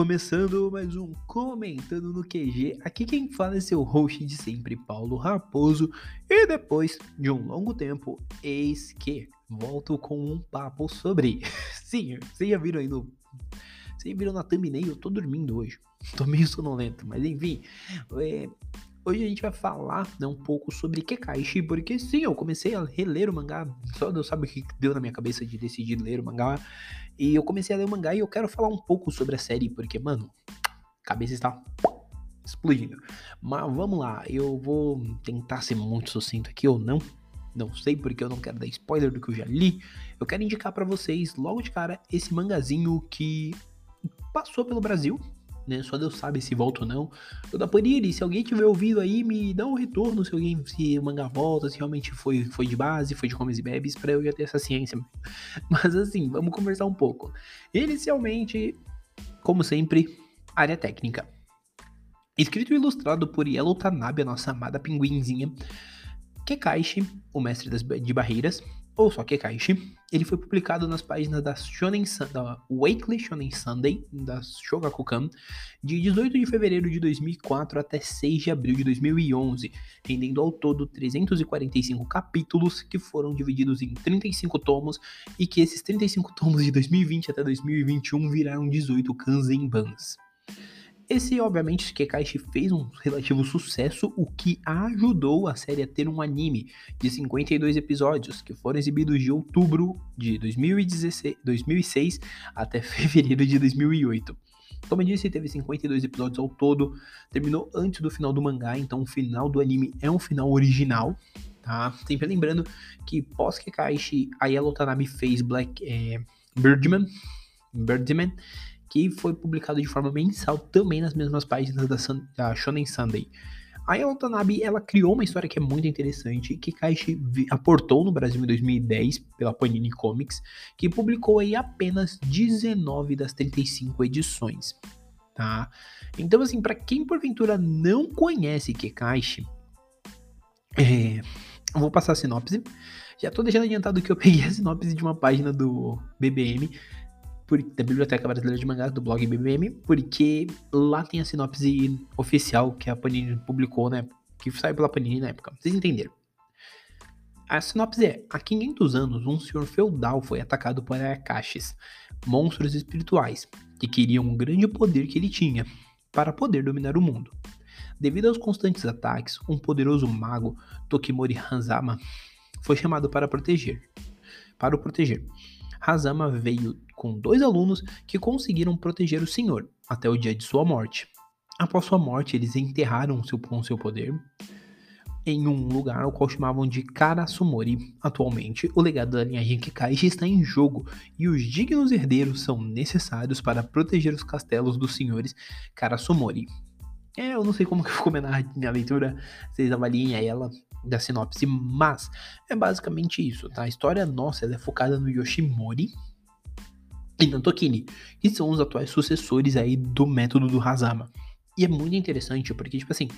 começando mais um Comentando no QG. Aqui quem fala é seu host de sempre, Paulo Raposo. E depois de um longo tempo, eis que volto com um papo sobre. Sim, vocês já viram aí no. Vocês viram na thumbnail, eu tô dormindo hoje. Tô meio sonolento, mas enfim. É... Hoje a gente vai falar né, um pouco sobre Kekaishi, porque sim, eu comecei a reler o mangá, só Deus sabe o que deu na minha cabeça de decidir ler o mangá, e eu comecei a ler o mangá e eu quero falar um pouco sobre a série, porque, mano, cabeça está explodindo. Mas vamos lá, eu vou tentar ser muito sucinto aqui ou não, não sei porque eu não quero dar spoiler do que eu já li. Eu quero indicar para vocês, logo de cara, esse mangazinho que passou pelo Brasil, né? Só Deus sabe se volta ou não. Eu da Panini, se alguém tiver ouvido aí, me dá um retorno se alguém, se o mangá volta, se realmente foi, foi de base, foi de comes e bebes, pra eu já ter essa ciência. Mas assim, vamos conversar um pouco. Inicialmente, como sempre, área técnica. Escrito e ilustrado por Yellow Tanabe, a nossa amada pinguinzinha. Kekaishi, o mestre das, de barreiras, ou só Kekaishi, ele foi publicado nas páginas da, Shonen, da Weekly Shonen Sunday, da Shogakukan, de 18 de fevereiro de 2004 até 6 de abril de 2011, rendendo ao todo 345 capítulos que foram divididos em 35 tomos e que esses 35 tomos de 2020 até 2021 viraram 18 kanzenbans. Esse, obviamente, Kekaishi fez um relativo sucesso, o que ajudou a série a ter um anime de 52 episódios, que foram exibidos de outubro de 2016, 2006 até fevereiro de 2008. Como eu disse, teve 52 episódios ao todo, terminou antes do final do mangá, então o final do anime é um final original, tá? Sempre lembrando que pós Kekaishi, a Yellow Tanabe fez Black é, Birdman, Birdman que foi publicado de forma mensal também nas mesmas páginas da, Sun, da Shonen Sunday. A Watanabe, ela criou uma história que é muito interessante, que Kaishi aportou no Brasil em 2010 pela Panini Comics, que publicou aí apenas 19 das 35 edições, tá? Então assim, para quem porventura não conhece Kekaishi, é, eu vou passar a sinopse. Já tô deixando adiantado que eu peguei a sinopse de uma página do BBM, por, da Biblioteca Brasileira de Mangás, do blog BBM, porque lá tem a sinopse oficial que a Panini publicou, né? Que saiu pela Panini na época. Vocês entenderam? A sinopse é: há 500 anos, um senhor feudal foi atacado por Ayakashis, monstros espirituais, que queriam um grande poder que ele tinha para poder dominar o mundo. Devido aos constantes ataques, um poderoso mago, Tokimori Hanzama, foi chamado para proteger. Para o proteger. Hazama veio com dois alunos que conseguiram proteger o senhor até o dia de sua morte. Após sua morte, eles enterraram seu, com seu poder em um lugar ao qual chamavam de Karasumori. Atualmente, o legado da linhagem Kikaishi está em jogo e os dignos herdeiros são necessários para proteger os castelos dos senhores Karasumori. É, eu não sei como que ficou na minha leitura, vocês avaliem ela da sinopse, mas é basicamente isso, tá? A história nossa é focada no Yoshimori, e Nantokini, que são os atuais sucessores aí do método do Hazama. E é muito interessante, porque, tipo assim,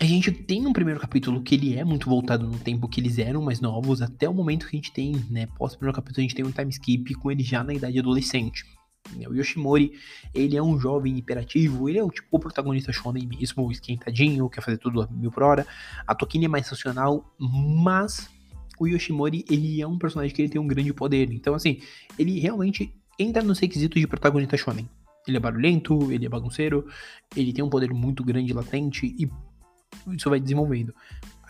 a gente tem um primeiro capítulo que ele é muito voltado no tempo que eles eram mais novos, até o momento que a gente tem, né, pós primeiro capítulo, a gente tem um time skip com ele já na idade adolescente. O Yoshimori, ele é um jovem hiperativo, ele é o tipo o protagonista shonen mesmo, esquentadinho, quer fazer tudo a mil por hora. A Tokini é mais racional, mas o Yoshimori, ele é um personagem que ele tem um grande poder. Então, assim, ele realmente entra nos requisitos de protagonista shonen. Ele é barulhento, ele é bagunceiro, ele tem um poder muito grande latente e isso vai desenvolvendo.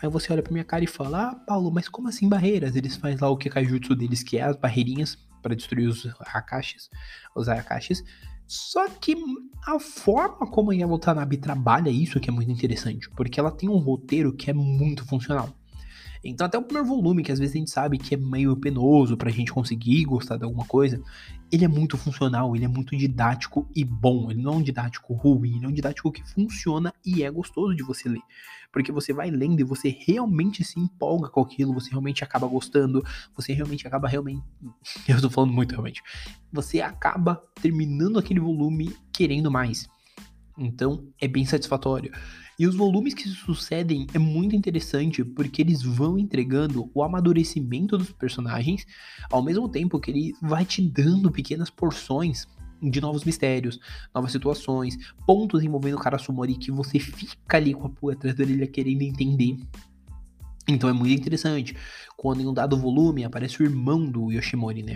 Aí você olha pra minha cara e fala: Ah, Paulo, mas como assim barreiras? Eles fazem lá o que jutsu deles, que é as barreirinhas para destruir os Akashis, os Ayakashis. Só que a forma como a Yamotanabe trabalha isso que é muito interessante, porque ela tem um roteiro que é muito funcional. Então, até o primeiro volume, que às vezes a gente sabe que é meio penoso pra gente conseguir gostar de alguma coisa, ele é muito funcional, ele é muito didático e bom. Ele não é um didático ruim, ele é um didático que funciona e é gostoso de você ler. Porque você vai lendo e você realmente se empolga com aquilo, você realmente acaba gostando, você realmente acaba realmente. Eu tô falando muito realmente. Você acaba terminando aquele volume querendo mais. Então é bem satisfatório. E os volumes que se sucedem é muito interessante porque eles vão entregando o amadurecimento dos personagens, ao mesmo tempo que ele vai te dando pequenas porções de novos mistérios, novas situações, pontos envolvendo o cara Sumori que você fica ali com a pulga atrás da orelha querendo entender. Então é muito interessante. Quando em um dado volume aparece o irmão do Yoshimori, né?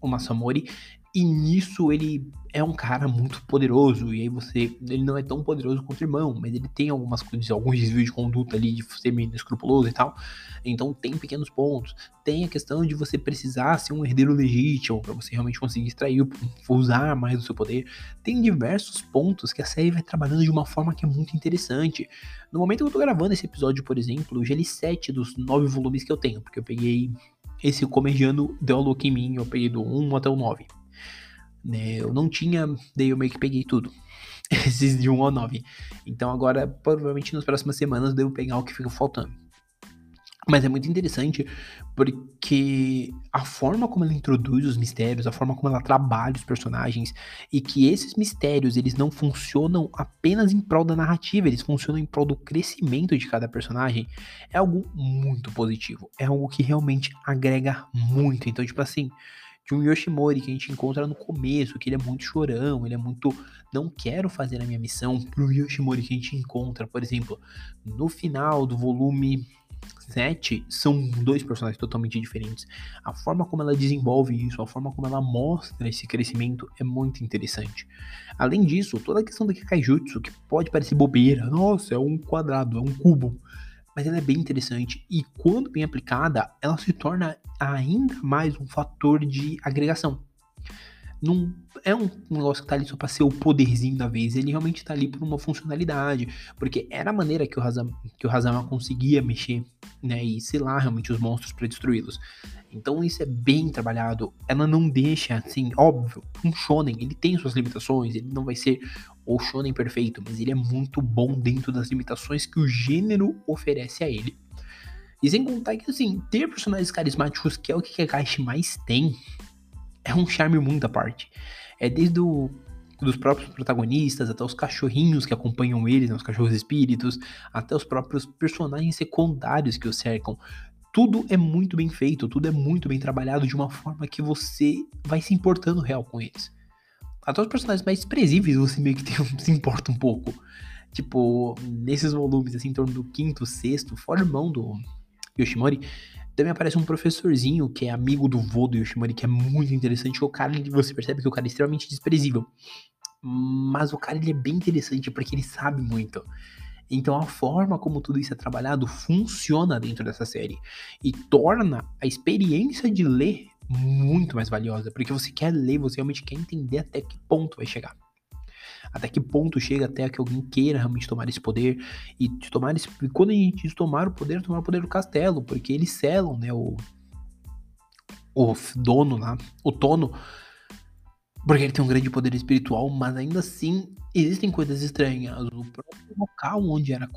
O Masamori, e nisso ele é um cara muito poderoso. E aí você. Ele não é tão poderoso quanto o irmão, mas ele tem algumas coisas, alguns desvios de conduta ali, de ser meio escrupuloso e tal. Então tem pequenos pontos. Tem a questão de você precisar ser um herdeiro legítimo para você realmente conseguir extrair, usar mais do seu poder. Tem diversos pontos que a série vai trabalhando de uma forma que é muito interessante. No momento que eu tô gravando esse episódio, por exemplo, já li 7 dos 9 volumes que eu tenho, porque eu peguei esse comediano deu a look em mim, eu peguei do 1 até o 9 né? Eu não tinha, daí eu meio que peguei tudo. Esses de 1 ao 9. Então agora, provavelmente nas próximas semanas, devo pegar o que fica faltando. Mas é muito interessante porque a forma como ela introduz os mistérios, a forma como ela trabalha os personagens e que esses mistérios eles não funcionam apenas em prol da narrativa, eles funcionam em prol do crescimento de cada personagem, é algo muito positivo, é algo que realmente agrega muito. Então, tipo assim, de um Yoshimori que a gente encontra no começo, que ele é muito chorão, ele é muito não quero fazer a minha missão, pro Yoshimori que a gente encontra, por exemplo, no final do volume 7, são dois personagens totalmente diferentes. A forma como ela desenvolve isso, a forma como ela mostra esse crescimento é muito interessante. Além disso, toda a questão do Kikaijutsu, que pode parecer bobeira, nossa, é um quadrado, é um cubo mas ela é bem interessante e quando bem aplicada, ela se torna ainda mais um fator de agregação. Não é um negócio que tá ali só pra ser o poderzinho da vez, ele realmente tá ali por uma funcionalidade, porque era a maneira que o Hazama, que o Hazama conseguia mexer, né, e selar realmente os monstros para destruí-los. Então isso é bem trabalhado. Ela não deixa, assim, óbvio, um shonen, ele tem suas limitações, ele não vai ser o shonen perfeito, mas ele é muito bom dentro das limitações que o gênero oferece a ele. E sem contar que, assim, ter personagens carismáticos, que é o que a Kaishi mais tem, é um charme muito à parte. É desde o, dos próprios protagonistas, até os cachorrinhos que acompanham eles, né, os cachorros espíritos, até os próprios personagens secundários que o cercam tudo é muito bem feito, tudo é muito bem trabalhado de uma forma que você vai se importando real com eles. Até os personagens mais desprezíveis você meio que tem, se importa um pouco. Tipo, nesses volumes, assim, em torno do quinto, sexto, fora irmão do Yoshimori, também aparece um professorzinho que é amigo do vô do Yoshimori, que é muito interessante. O cara, você percebe que o cara é extremamente desprezível. Mas o cara, ele é bem interessante porque ele sabe muito. Então a forma como tudo isso é trabalhado funciona dentro dessa série e torna a experiência de ler muito mais valiosa, porque você quer ler, você realmente quer entender até que ponto vai chegar. Até que ponto chega até que alguém queira realmente tomar esse poder e tomar esse, e quando a gente tomar o poder, tomar o poder do castelo, porque eles selam, né, o o dono lá, o dono porque ele tem um grande poder espiritual, mas ainda assim existem coisas estranhas. O próprio local onde era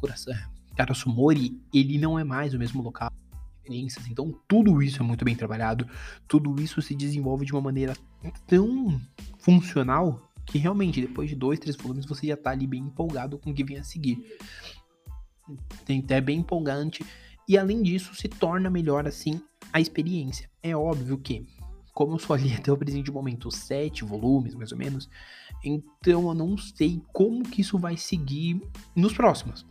Karasumori, ele não é mais o mesmo local. Então tudo isso é muito bem trabalhado. Tudo isso se desenvolve de uma maneira tão funcional que realmente depois de dois, três volumes você já tá ali bem empolgado com o que vem a seguir. Tem até bem empolgante. E além disso, se torna melhor assim a experiência. É óbvio que como eu só li até o presente momento sete volumes, mais ou menos, então eu não sei como que isso vai seguir nos próximos.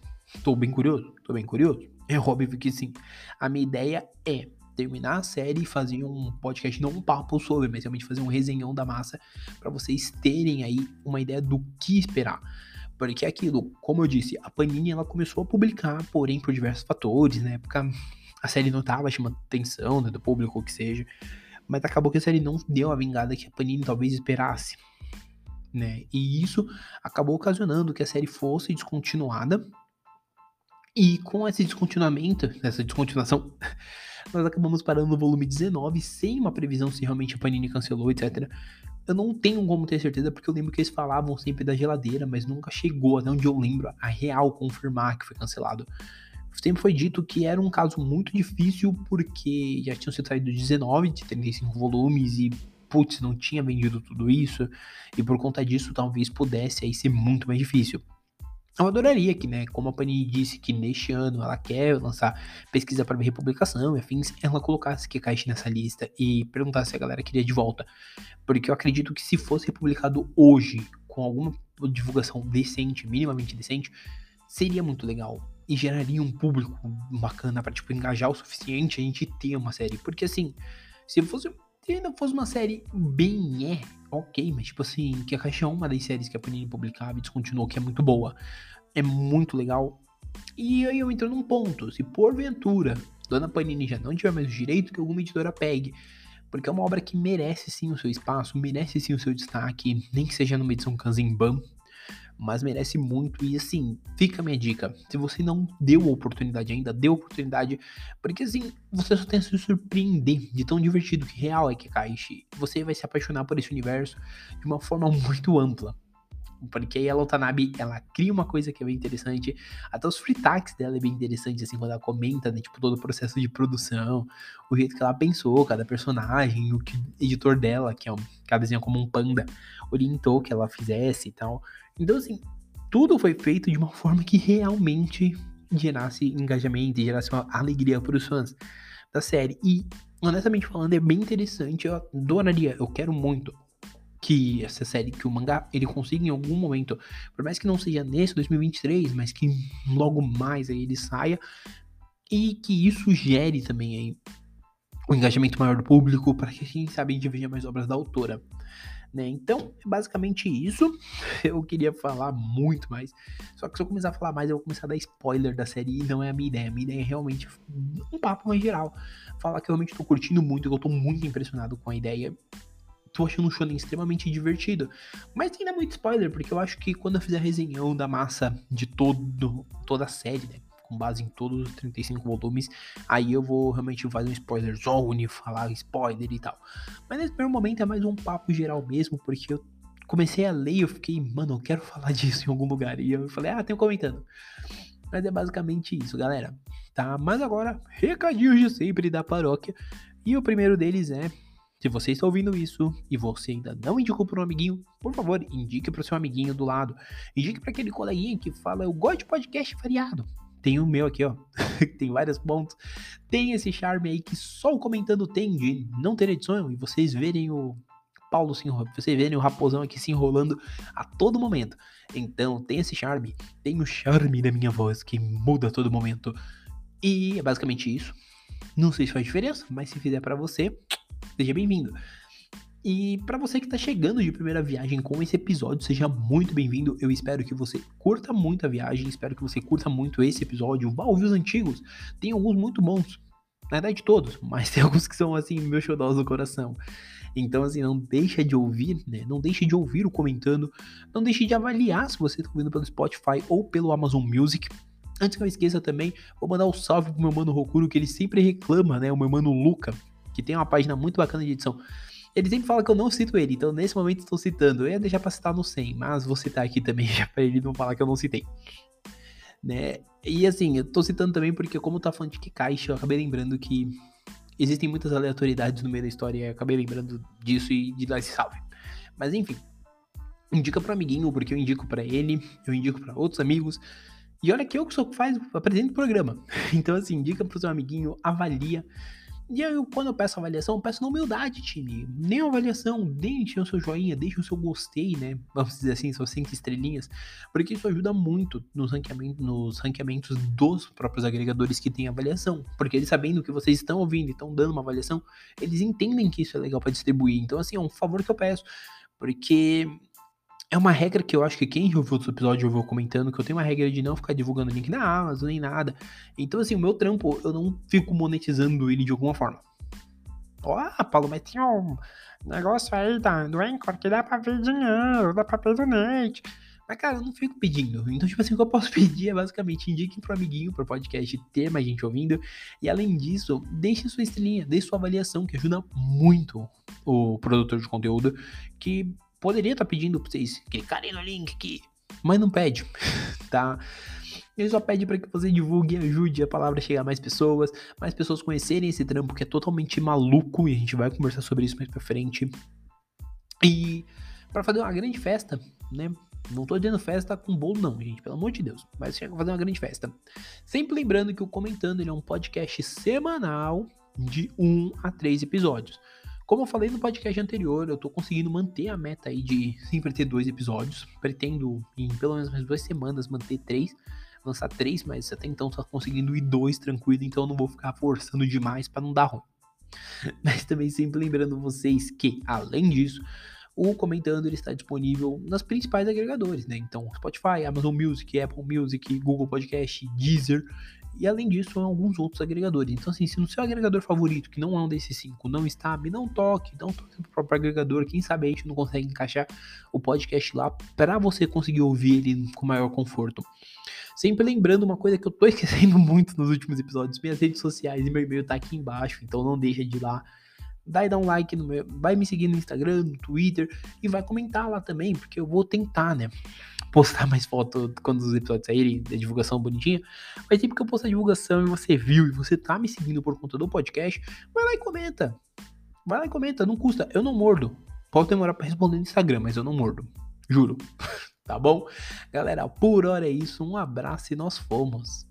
Tô bem curioso, tô bem curioso. É óbvio que sim. A minha ideia é terminar a série e fazer um podcast, não um papo sobre, mas realmente fazer um resenhão da massa para vocês terem aí uma ideia do que esperar. Porque é aquilo, como eu disse, a Panini ela começou a publicar, porém por diversos fatores, na época a série não tava chamando atenção né, do público ou que seja mas acabou que a série não deu a vingada que a Panini talvez esperasse. Né? E isso acabou ocasionando que a série fosse descontinuada. E com esse descontinuamento, essa descontinuação, nós acabamos parando no volume 19 sem uma previsão se realmente a Panini cancelou, etc. Eu não tenho como ter certeza, porque eu lembro que eles falavam sempre da geladeira, mas nunca chegou, até onde eu lembro, a real confirmar que foi cancelado sempre foi dito que era um caso muito difícil porque já tinham sido saído 19 de 35 volumes e putz, não tinha vendido tudo isso e por conta disso talvez pudesse aí ser muito mais difícil. Eu adoraria que, né, como a Panini disse que neste ano ela quer lançar pesquisa para republicação e afins, ela colocasse Kekashi nessa lista e perguntasse se a galera queria de volta. Porque eu acredito que se fosse republicado hoje, com alguma divulgação decente, minimamente decente, seria muito legal. E geraria um público bacana para tipo, engajar o suficiente a gente ter uma série. Porque assim, se fosse se ainda fosse uma série bem é, ok, mas tipo assim, que a Caixa é uma das séries que a Panini publicava e descontinuou, que é muito boa. É muito legal. E aí eu entro num ponto, se porventura Dona Panini já não tiver mais o direito que alguma editora pegue, porque é uma obra que merece sim o seu espaço, merece sim o seu destaque, nem que seja numa edição Kanzenban, mas merece muito. E assim, fica a minha dica. Se você não deu a oportunidade ainda, dê a oportunidade, porque assim, você só tem a se surpreender de tão divertido que real é que Kaishi. Você vai se apaixonar por esse universo de uma forma muito ampla. Porque a Lotanabe, ela cria uma coisa que é bem interessante. Até os free dela é bem interessante, assim, quando ela comenta, né? Tipo, todo o processo de produção, o jeito que ela pensou, cada personagem, o que o editor dela, que é um, que ela desenha como um panda, orientou que ela fizesse e tal. Então, assim, tudo foi feito de uma forma que realmente gerasse engajamento e gerasse uma alegria para os fãs da série. E, honestamente falando, é bem interessante. Eu adoraria, eu quero muito que essa série, que o mangá, ele consiga em algum momento, por mais que não seja nesse 2023, mas que logo mais aí ele saia e que isso gere também aí um engajamento maior do público para que quem sabe a gente veja mais obras da autora. Né? Então, é basicamente isso. Eu queria falar muito mais. Só que se eu começar a falar mais, eu vou começar a dar spoiler da série e não é a minha ideia. A minha ideia é realmente um papo mais geral. Falar que eu realmente tô curtindo muito, que eu tô muito impressionado com a ideia. Tô achando um shonen extremamente divertido. Mas ainda muito spoiler, porque eu acho que quando eu fizer a resenhão da massa de todo, toda a série, né? com base em todos os 35 volumes. Aí eu vou realmente fazer um spoiler zone, falar spoiler e tal. Mas nesse primeiro momento é mais um papo geral mesmo, porque eu comecei a ler e eu fiquei, mano, eu quero falar disso em algum lugar. E eu falei, ah, tenho comentando. Mas é basicamente isso, galera. Tá? Mas agora, recadinhos de sempre da paróquia. E o primeiro deles é se você está ouvindo isso e você ainda não indicou para um amiguinho, por favor, indique para o seu amiguinho do lado. Indique para aquele coleguinha que fala: Eu gosto de podcast variado. Tem o meu aqui, ó. tem vários pontos. Tem esse charme aí que só o comentando tem de não ter edição e vocês verem o Paulo se enrolando, vocês verem o raposão aqui se enrolando a todo momento. Então, tem esse charme, tem o charme da minha voz que muda a todo momento. E é basicamente isso. Não sei se faz diferença, mas se fizer para você, seja bem-vindo. E para você que está chegando de primeira viagem com esse episódio, seja muito bem-vindo. Eu espero que você curta muito a viagem, espero que você curta muito esse episódio. Vá ouvir os antigos, tem alguns muito bons. Na verdade, todos, mas tem alguns que são assim, meus xodós do coração. Então, assim, não deixa de ouvir, né? Não deixe de ouvir o comentando. Não deixe de avaliar se você está ouvindo pelo Spotify ou pelo Amazon Music. Antes que eu esqueça também, vou mandar um salve pro meu mano Rokuro, que ele sempre reclama, né? O meu mano Luca, que tem uma página muito bacana de edição. Ele sempre fala que eu não cito ele, então nesse momento estou citando. Eu ia deixar pra citar no 100, mas vou citar aqui também, já pra ele não falar que eu não citei. Né? E assim, eu tô citando também porque, como tá falando de que caixa, eu acabei lembrando que existem muitas aleatoriedades no meio da história e acabei lembrando disso e de dar esse salve. Mas enfim, indica pro amiguinho, porque eu indico para ele, eu indico para outros amigos. E olha que eu que só faz, apresento o programa. Então, assim, indica pro seu amiguinho, avalia. E aí, quando eu peço avaliação, eu peço na humildade, time. Nem avaliação, deixe o seu joinha, deixe o seu gostei, né? Vamos dizer assim, suas cinco estrelinhas. Porque isso ajuda muito nos, ranqueamentos, nos ranqueamentos dos próprios agregadores que têm avaliação. Porque eles sabendo que vocês estão ouvindo e estão dando uma avaliação, eles entendem que isso é legal para distribuir. Então, assim, é um favor que eu peço. Porque é uma regra que eu acho que quem ouviu outros episódios ouviu comentando, que eu tenho uma regra de não ficar divulgando link na Amazon nem nada. Então, assim, o meu trampo, eu não fico monetizando ele de alguma forma. Ó, oh, Paulo, mas tinha um negócio aí da, do Anchor que dá pra ver dinheiro, dá pra ver donate. Mas, cara, eu não fico pedindo. Então, tipo assim, o que eu posso pedir é basicamente indiquem pro amiguinho, pro podcast ter mais gente ouvindo. E além disso, deixe sua estrelinha, deixe sua avaliação, que ajuda muito o produtor de conteúdo. Que poderia estar tá pedindo pra vocês clicarem no link aqui, mas não pede, tá? Ele só pede para que você divulgue e ajude a palavra a chegar a mais pessoas, mais pessoas conhecerem esse trampo que é totalmente maluco e a gente vai conversar sobre isso mais pra frente. E para fazer uma grande festa, né? Não tô dizendo festa com bolo, não, gente, pelo amor de Deus. Mas chega a fazer uma grande festa. Sempre lembrando que o Comentando ele é um podcast semanal de 1 a 3 episódios. Como eu falei no podcast anterior, eu tô conseguindo manter a meta aí de sempre ter dois episódios. Pretendo, em pelo menos umas duas semanas, manter três. Lançar três, mas até então tô conseguindo ir dois tranquilo, então eu não vou ficar forçando demais para não dar ruim. Mas também sempre lembrando vocês que, além disso, o Comentando ele está disponível nas principais agregadores, né? Então, Spotify, Amazon Music, Apple Music, Google Podcast, Deezer e além disso, alguns outros agregadores. Então, assim, se no seu agregador favorito, que não é um desses cinco, não está, me não toque, não toque pro próprio agregador. Quem sabe a gente não consegue encaixar o podcast lá para você conseguir ouvir ele com maior conforto. Sempre lembrando uma coisa que eu tô esquecendo muito nos últimos episódios, minhas redes sociais e meu e-mail tá aqui embaixo, então não deixa de ir lá dar um like no meu, vai me seguir no Instagram, no Twitter e vai comentar lá também, porque eu vou tentar, né? Postar mais foto quando os episódios saírem, da divulgação bonitinha. Mas sempre que eu posto a divulgação e você viu e você tá me seguindo por conta do podcast, vai lá e comenta. Vai lá e comenta, não custa. Eu não mordo. Pode demorar para responder no Instagram, mas eu não mordo. Juro. tá bom? Galera, por hora é isso. Um abraço e nós fomos.